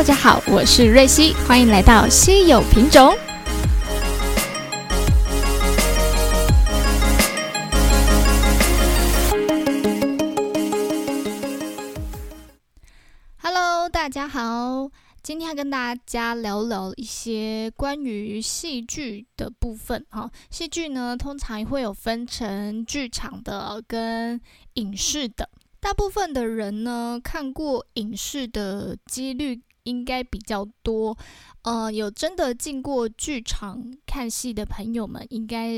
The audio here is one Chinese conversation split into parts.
大家好，我是瑞希，欢迎来到稀有品种。Hello，大家好，今天要跟大家聊聊一些关于戏剧的部分。哈，戏剧呢，通常会有分成剧场的跟影视的。大部分的人呢，看过影视的几率应该比较多。呃，有真的进过剧场看戏的朋友们，应该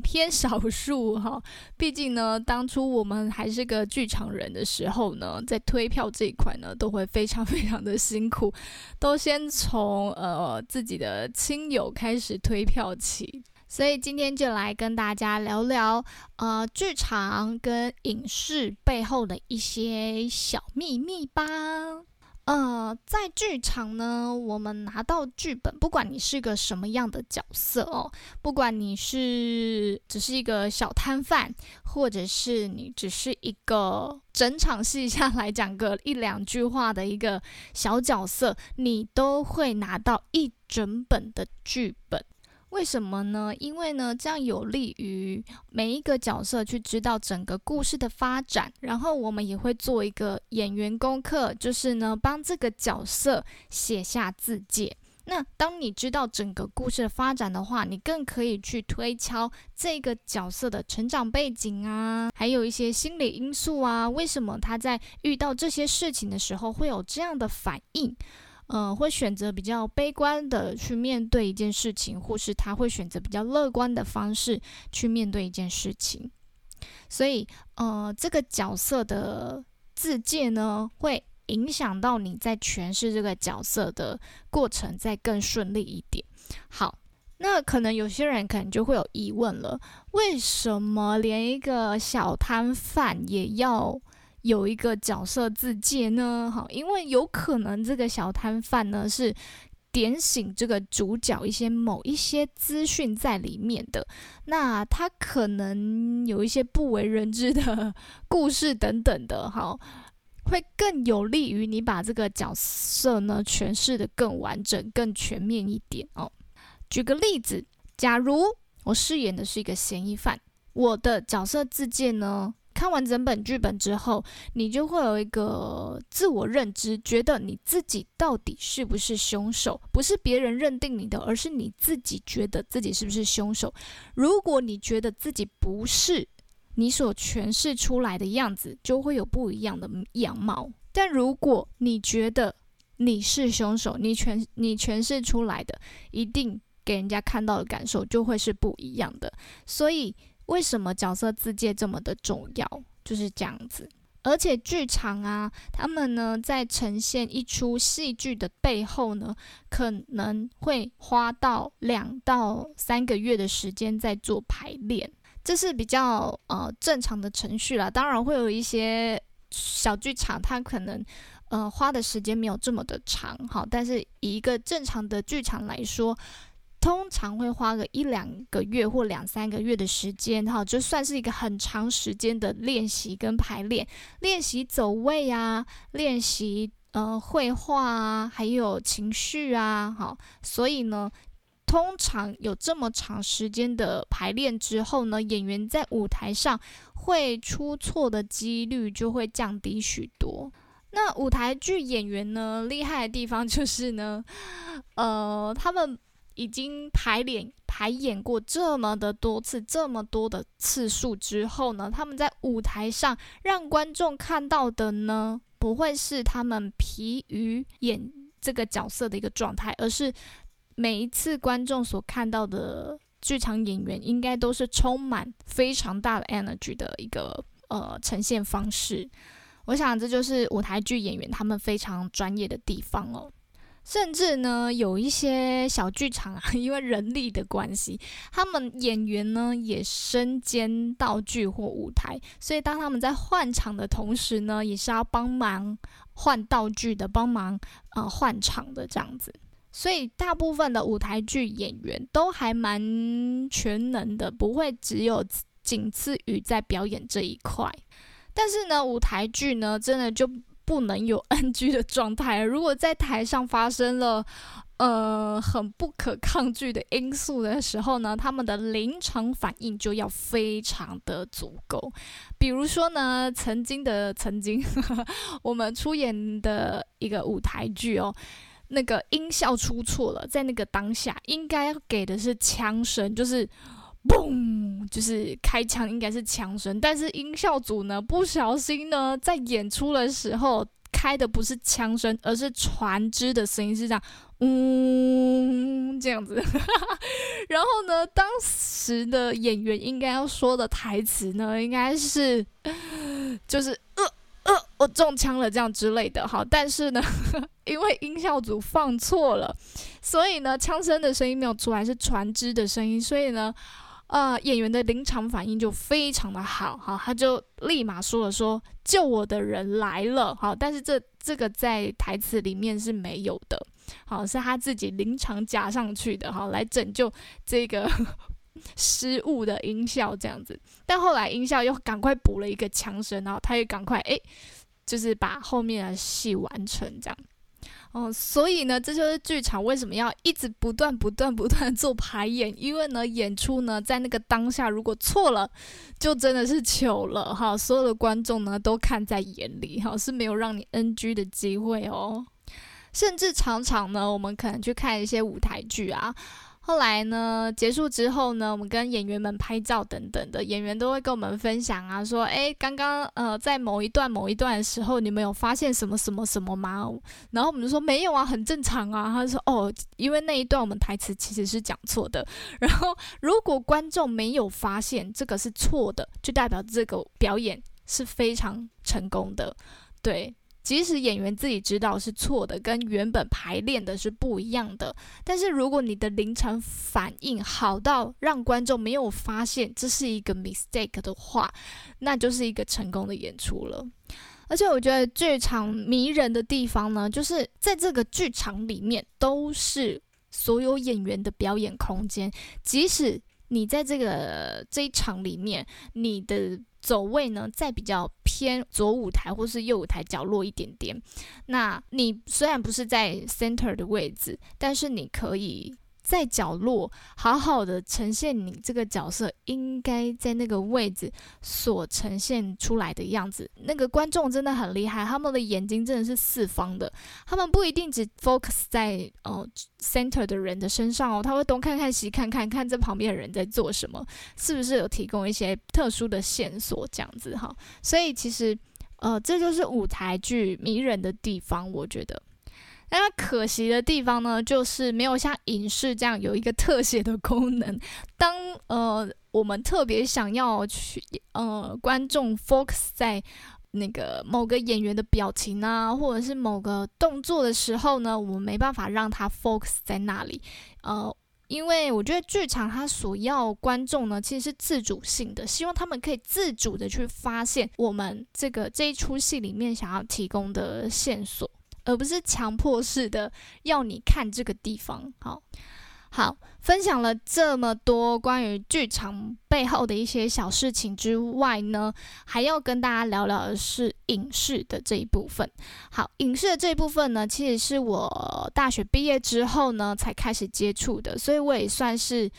偏少数哈。毕竟呢，当初我们还是个剧场人的时候呢，在推票这一块呢，都会非常 非常的辛苦，都先从呃自己的亲友开始推票起。所以今天就来跟大家聊聊，呃，剧场跟影视背后的一些小秘密吧。呃，在剧场呢，我们拿到剧本，不管你是个什么样的角色哦，不管你是只是一个小摊贩，或者是你只是一个整场戏下来讲个一两句话的一个小角色，你都会拿到一整本的剧本。为什么呢？因为呢，这样有利于每一个角色去知道整个故事的发展。然后我们也会做一个演员功课，就是呢，帮这个角色写下字界。那当你知道整个故事的发展的话，你更可以去推敲这个角色的成长背景啊，还有一些心理因素啊，为什么他在遇到这些事情的时候会有这样的反应。嗯，会选择比较悲观的去面对一件事情，或是他会选择比较乐观的方式去面对一件事情。所以，呃，这个角色的自介呢，会影响到你在诠释这个角色的过程，再更顺利一点。好，那可能有些人可能就会有疑问了：为什么连一个小摊贩也要？有一个角色自介呢，哈，因为有可能这个小摊贩呢是点醒这个主角一些某一些资讯在里面的，那他可能有一些不为人知的故事等等的，哈，会更有利于你把这个角色呢诠释的更完整、更全面一点哦。举个例子，假如我饰演的是一个嫌疑犯，我的角色自介呢？看完整本剧本之后，你就会有一个自我认知，觉得你自己到底是不是凶手？不是别人认定你的，而是你自己觉得自己是不是凶手。如果你觉得自己不是，你所诠释出来的样子就会有不一样的样貌。但如果你觉得你是凶手，你诠你诠释出来的一定给人家看到的感受就会是不一样的。所以。为什么角色自介这么的重要？就是这样子。而且剧场啊，他们呢在呈现一出戏剧的背后呢，可能会花到两到三个月的时间在做排练，这是比较呃正常的程序啦。当然会有一些小剧场，它可能呃花的时间没有这么的长，好，但是以一个正常的剧场来说。通常会花个一两个月或两三个月的时间，哈，就算是一个很长时间的练习跟排练，练习走位啊，练习呃绘画啊，还有情绪啊，好，所以呢，通常有这么长时间的排练之后呢，演员在舞台上会出错的几率就会降低许多。那舞台剧演员呢，厉害的地方就是呢，呃，他们。已经排练排演过这么的多次，这么多的次数之后呢，他们在舞台上让观众看到的呢，不会是他们疲于演这个角色的一个状态，而是每一次观众所看到的剧场演员，应该都是充满非常大的 energy 的一个呃呈现方式。我想这就是舞台剧演员他们非常专业的地方哦。甚至呢，有一些小剧场啊，因为人力的关系，他们演员呢也身兼道具或舞台，所以当他们在换场的同时呢，也是要帮忙换道具的，帮忙呃换场的这样子。所以大部分的舞台剧演员都还蛮全能的，不会只有仅次于在表演这一块。但是呢，舞台剧呢，真的就不能有 NG 的状态。如果在台上发生了呃很不可抗拒的因素的时候呢，他们的临场反应就要非常的足够。比如说呢，曾经的曾经，我们出演的一个舞台剧哦。那个音效出错了，在那个当下应该给的是枪声，就是嘣，就是开枪应该是枪声，但是音效组呢不小心呢在演出的时候开的不是枪声，而是船只的声音，是这样，嗯，这样子。然后呢，当时的演员应该要说的台词呢，应该是就是呃。呃，我中枪了，这样之类的，好，但是呢，因为音效组放错了，所以呢，枪声的声音没有出来，是船只的声音，所以呢，呃，演员的临场反应就非常的好，哈，他就立马说了说救我的人来了，好，但是这这个在台词里面是没有的，好，是他自己临场加上去的，哈，来拯救这个。失误的音效这样子，但后来音效又赶快补了一个枪声，然后他也赶快诶，就是把后面的戏完成这样。哦，所以呢，这就是剧场为什么要一直不断不断不断做排演，因为呢，演出呢在那个当下如果错了，就真的是糗了哈。所有的观众呢都看在眼里哈，是没有让你 NG 的机会哦。甚至常常呢，我们可能去看一些舞台剧啊。后来呢，结束之后呢，我们跟演员们拍照等等的，演员都会跟我们分享啊，说，哎，刚刚呃，在某一段某一段的时候，你们有发现什么什么什么吗？然后我们就说没有啊，很正常啊。他说，哦，因为那一段我们台词其实是讲错的。然后如果观众没有发现这个是错的，就代表这个表演是非常成功的，对。即使演员自己知道是错的，跟原本排练的是不一样的，但是如果你的临场反应好到让观众没有发现这是一个 mistake 的话，那就是一个成功的演出了。而且我觉得剧场迷人的地方呢，就是在这个剧场里面都是所有演员的表演空间，即使你在这个这一场里面，你的。走位呢，在比较偏左舞台或是右舞台角落一点点。那你虽然不是在 center 的位置，但是你可以。在角落好好的呈现你这个角色应该在那个位置所呈现出来的样子。那个观众真的很厉害，他们的眼睛真的是四方的，他们不一定只 focus 在哦 center 的人的身上哦，他会东看看西看看，看这旁边的人在做什么，是不是有提供一些特殊的线索这样子哈。所以其实呃这就是舞台剧迷人的地方，我觉得。那可惜的地方呢，就是没有像影视这样有一个特写的功能。当呃我们特别想要去呃观众 focus 在那个某个演员的表情啊，或者是某个动作的时候呢，我们没办法让他 focus 在那里。呃，因为我觉得剧场它所要观众呢，其实是自主性的，希望他们可以自主的去发现我们这个这一出戏里面想要提供的线索。而不是强迫式的要你看这个地方。好，好，分享了这么多关于剧场背后的一些小事情之外呢，还要跟大家聊聊的是影视的这一部分。好，影视的这一部分呢，其实是我大学毕业之后呢才开始接触的，所以我也算是。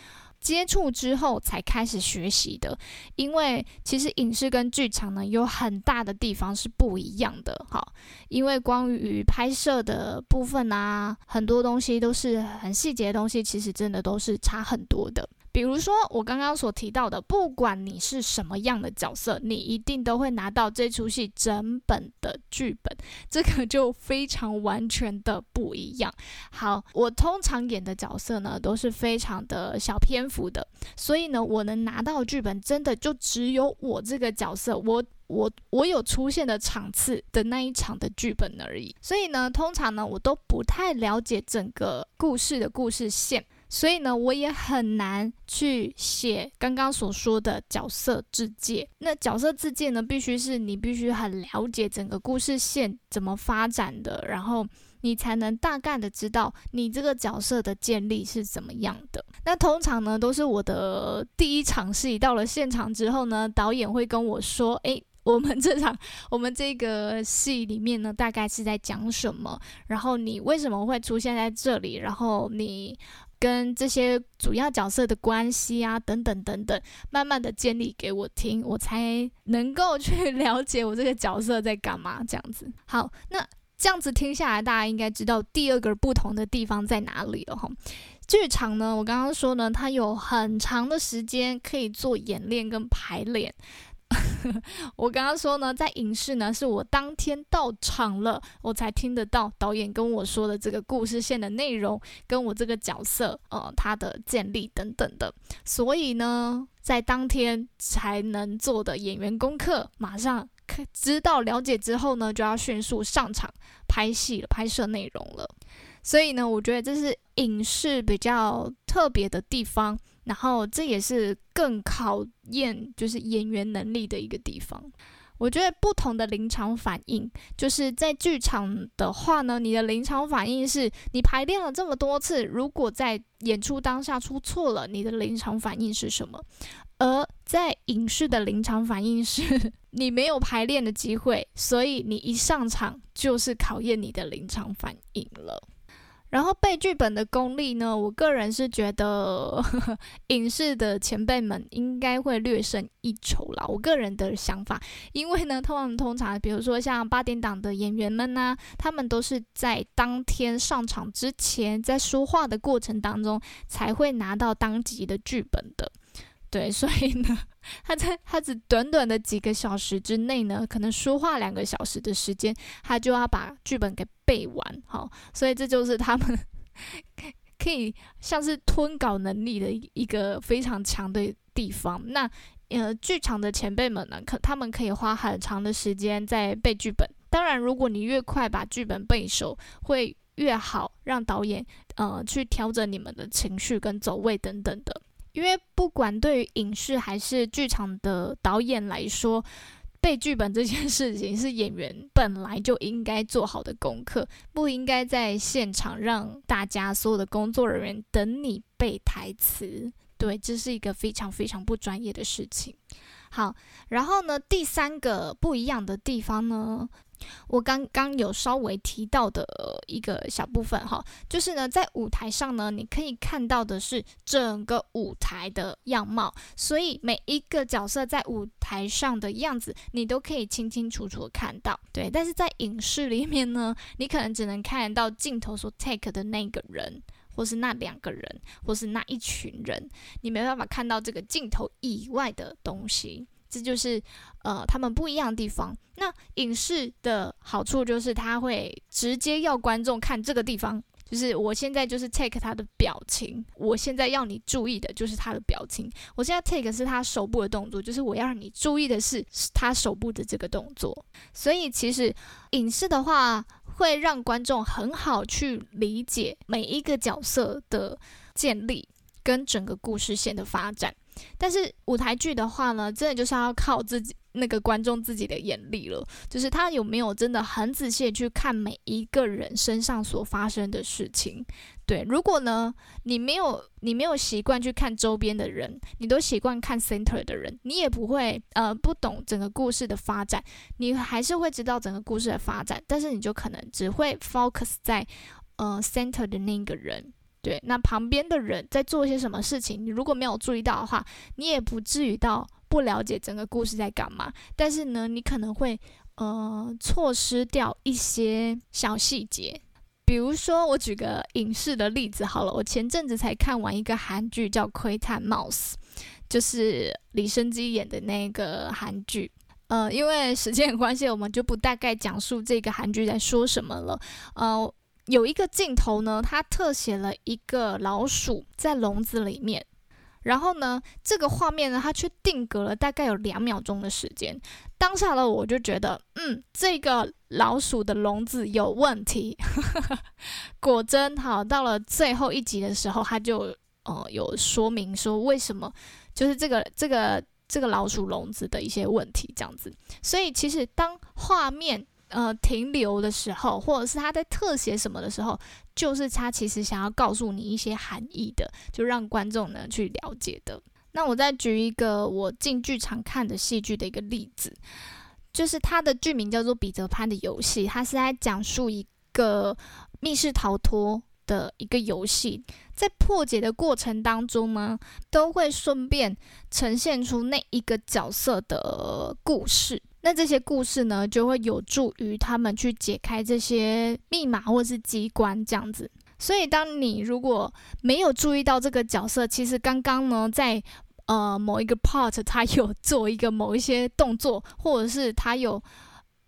接触之后才开始学习的，因为其实影视跟剧场呢有很大的地方是不一样的，哈，因为关于拍摄的部分啊，很多东西都是很细节的东西，其实真的都是差很多的。比如说我刚刚所提到的，不管你是什么样的角色，你一定都会拿到这出戏整本的剧本，这个就非常完全的不一样。好，我通常演的角色呢都是非常的小篇幅的，所以呢，我能拿到剧本真的就只有我这个角色，我我我有出现的场次的那一场的剧本而已。所以呢，通常呢，我都不太了解整个故事的故事线。所以呢，我也很难去写刚刚所说的角色自介。那角色自介呢，必须是你必须很了解整个故事线怎么发展的，然后你才能大概的知道你这个角色的建立是怎么样的。那通常呢，都是我的第一场戏到了现场之后呢，导演会跟我说：“诶。”我们这场 我们这个戏里面呢，大概是在讲什么？然后你为什么会出现在这里？然后你跟这些主要角色的关系啊，等等等等，慢慢的建立给我听，我才能够去了解我这个角色在干嘛。这样子，好，那这样子听下来，大家应该知道第二个不同的地方在哪里了哈。剧场呢，我刚刚说呢，它有很长的时间可以做演练跟排练。我刚刚说呢，在影视呢，是我当天到场了，我才听得到导演跟我说的这个故事线的内容，跟我这个角色呃他的建立等等的。所以呢，在当天才能做的演员功课，马上知道了解之后呢，就要迅速上场拍戏了，拍摄内容了。所以呢，我觉得这是影视比较特别的地方，然后这也是更考验就是演员能力的一个地方。我觉得不同的临场反应，就是在剧场的话呢，你的临场反应是你排练了这么多次，如果在演出当下出错了，你的临场反应是什么？而在影视的临场反应是 你没有排练的机会，所以你一上场就是考验你的临场反应了。然后背剧本的功力呢？我个人是觉得 影视的前辈们应该会略胜一筹啦。我个人的想法，因为呢，他们通常比如说像八点档的演员们呢，他们都是在当天上场之前，在说话的过程当中才会拿到当集的剧本的。对，所以呢，他在他只短短的几个小时之内呢，可能说话两个小时的时间，他就要把剧本给背完，好，所以这就是他们 可以像是吞稿能力的一个非常强的地方。那呃，剧场的前辈们呢，可他们可以花很长的时间在背剧本。当然，如果你越快把剧本背熟，会越好，让导演呃去调整你们的情绪跟走位等等的。因为不管对于影视还是剧场的导演来说，背剧本这件事情是演员本来就应该做好的功课，不应该在现场让大家所有的工作人员等你背台词。对，这是一个非常非常不专业的事情。好，然后呢，第三个不一样的地方呢？我刚刚有稍微提到的一个小部分哈，就是呢，在舞台上呢，你可以看到的是整个舞台的样貌，所以每一个角色在舞台上的样子，你都可以清清楚楚看到。对，但是在影视里面呢，你可能只能看到镜头所 take 的那个人，或是那两个人，或是那一群人，你没办法看到这个镜头以外的东西。这就是呃，他们不一样的地方。那影视的好处就是，他会直接要观众看这个地方，就是我现在就是 take 他的表情，我现在要你注意的就是他的表情。我现在 take 是他手部的动作，就是我要让你注意的是他手部的这个动作。所以其实影视的话，会让观众很好去理解每一个角色的建立跟整个故事线的发展。但是舞台剧的话呢，真的就是要靠自己那个观众自己的眼力了，就是他有没有真的很仔细去看每一个人身上所发生的事情。对，如果呢你没有你没有习惯去看周边的人，你都习惯看 center 的人，你也不会呃不懂整个故事的发展，你还是会知道整个故事的发展，但是你就可能只会 focus 在呃 center 的那个人。对，那旁边的人在做些什么事情，你如果没有注意到的话，你也不至于到不了解整个故事在干嘛。但是呢，你可能会呃错失掉一些小细节。比如说，我举个影视的例子好了，我前阵子才看完一个韩剧叫《窥探 Mouse》，就是李生基演的那个韩剧。呃，因为时间关系，我们就不大概讲述这个韩剧在说什么了。呃。有一个镜头呢，它特写了一个老鼠在笼子里面，然后呢，这个画面呢，它却定格了大概有两秒钟的时间。当下的我就觉得，嗯，这个老鼠的笼子有问题。果真，好，到了最后一集的时候，他就呃有说明说为什么，就是这个这个这个老鼠笼子的一些问题这样子。所以其实当画面。呃，停留的时候，或者是他在特写什么的时候，就是他其实想要告诉你一些含义的，就让观众呢去了解的。那我再举一个我进剧场看的戏剧的一个例子，就是它的剧名叫做《彼得潘的游戏》，它是在讲述一个密室逃脱的一个游戏，在破解的过程当中呢，都会顺便呈现出那一个角色的故事。那这些故事呢，就会有助于他们去解开这些密码或是机关这样子。所以，当你如果没有注意到这个角色，其实刚刚呢，在呃某一个 part，他有做一个某一些动作，或者是他有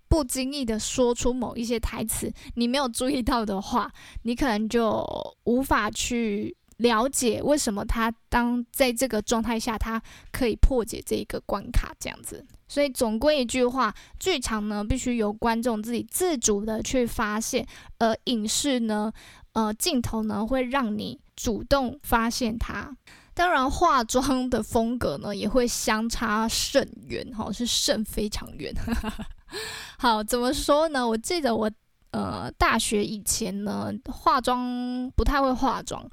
不经意的说出某一些台词，你没有注意到的话，你可能就无法去了解为什么他当在这个状态下，他可以破解这一个关卡这样子。所以总归一句话，剧场呢必须由观众自己自主的去发现，而影视呢，呃，镜头呢会让你主动发现它。当然，化妆的风格呢也会相差甚远，哈，是甚非常远。好，怎么说呢？我记得我呃大学以前呢化妆不太会化妆，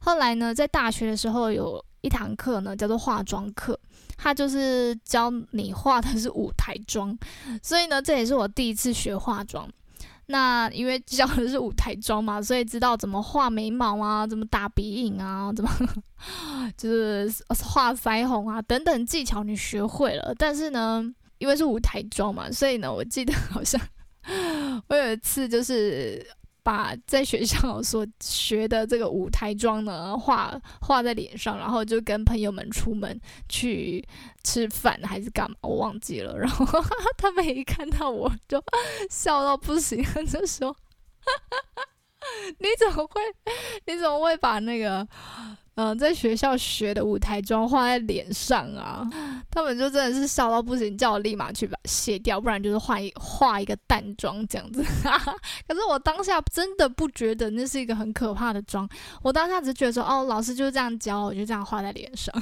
后来呢在大学的时候有一堂课呢叫做化妆课。它就是教你画的是舞台妆，所以呢，这也是我第一次学化妆。那因为教的是舞台妆嘛，所以知道怎么画眉毛啊，怎么打鼻影啊，怎么 就是画腮红啊等等技巧你学会了。但是呢，因为是舞台妆嘛，所以呢，我记得 好像我有一次就是。把在学校 所学的这个舞台妆呢画画在脸上，然后就跟朋友们出门去吃饭还是干嘛，我忘记了。然后他们一看到我就笑到不行，就说：“ 你怎么会？你怎么会把那个？”嗯，在学校学的舞台妆画在脸上啊，他们就真的是笑到不行，叫我立马去把卸掉，不然就是画一画一个淡妆这样子。可是我当下真的不觉得那是一个很可怕的妆，我当下只觉得说，哦，老师就是这样教，我就这样画在脸上。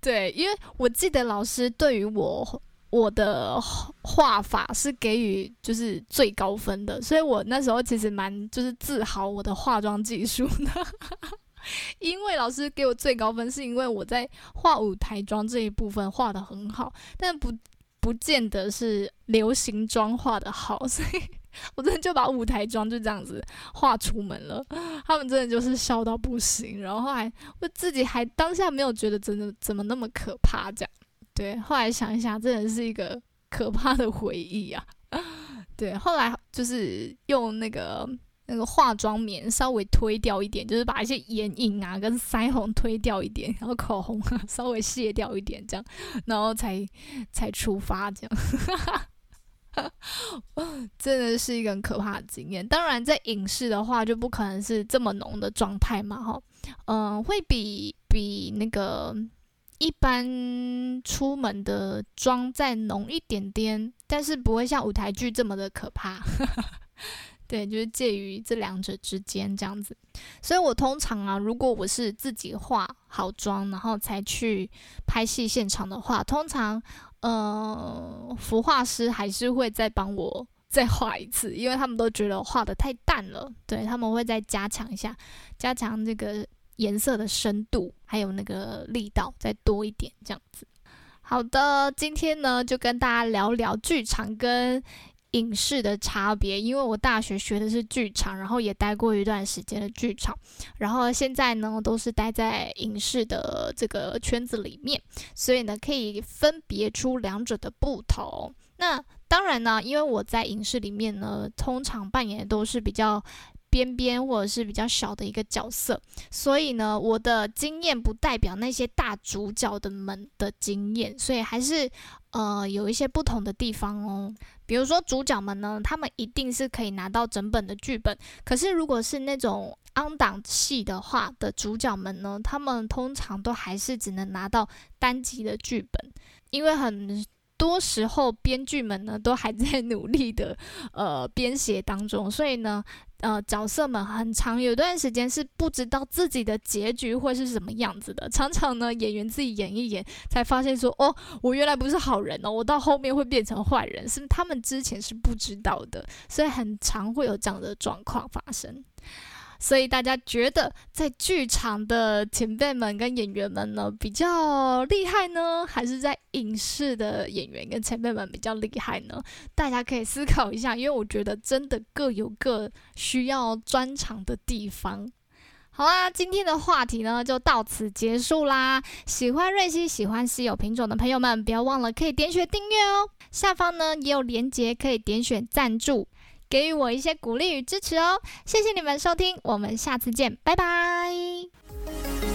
对，因为我记得老师对于我我的画法是给予就是最高分的，所以我那时候其实蛮就是自豪我的化妆技术的。因为老师给我最高分，是因为我在画舞台妆这一部分画的很好，但不不见得是流行妆画的好，所以我真的就把舞台妆就这样子画出门了。他们真的就是笑到不行，然后后来我自己还当下没有觉得真的怎么那么可怕，这样对。后来想一想，真的是一个可怕的回忆啊。对，后来就是用那个。那个化妆棉稍微推掉一点，就是把一些眼影啊跟腮红推掉一点，然后口红啊 稍微卸掉一点，这样，然后才才出发，这样，真的是一个很可怕的经验。当然，在影视的话就不可能是这么浓的状态嘛，哈，嗯，会比比那个一般出门的妆再浓一点点，但是不会像舞台剧这么的可怕。对，就是介于这两者之间这样子，所以我通常啊，如果我是自己化好妆，然后才去拍戏现场的话，通常，呃，服化师还是会再帮我再画一次，因为他们都觉得画的太淡了，对他们会再加强一下，加强这个颜色的深度，还有那个力道再多一点这样子。好的，今天呢就跟大家聊聊剧场跟。影视的差别，因为我大学学的是剧场，然后也待过一段时间的剧场，然后现在呢都是待在影视的这个圈子里面，所以呢可以分别出两者的不同。那当然呢，因为我在影视里面呢，通常扮演的都是比较边边或者是比较小的一个角色，所以呢我的经验不代表那些大主角的们的经验，所以还是呃有一些不同的地方哦。比如说主角们呢，他们一定是可以拿到整本的剧本。可是如果是那种安档戏的话的主角们呢，他们通常都还是只能拿到单集的剧本，因为很多时候编剧们呢都还在努力的 呃编写当中，所以呢。呃，角色们很长有段时间是不知道自己的结局会是什么样子的，常常呢演员自己演一演，才发现说，哦，我原来不是好人哦，我到后面会变成坏人，是他们之前是不知道的，所以很常会有这样的状况发生。所以大家觉得在剧场的前辈们跟演员们呢比较厉害呢，还是在影视的演员跟前辈们比较厉害呢？大家可以思考一下，因为我觉得真的各有各需要专长的地方。好啦，今天的话题呢就到此结束啦。喜欢瑞希、喜欢稀有品种的朋友们，不要忘了可以点选订阅哦。下方呢也有连接，可以点选赞助，给予我一些鼓励与支持哦。谢谢你们收听我们下次见拜拜。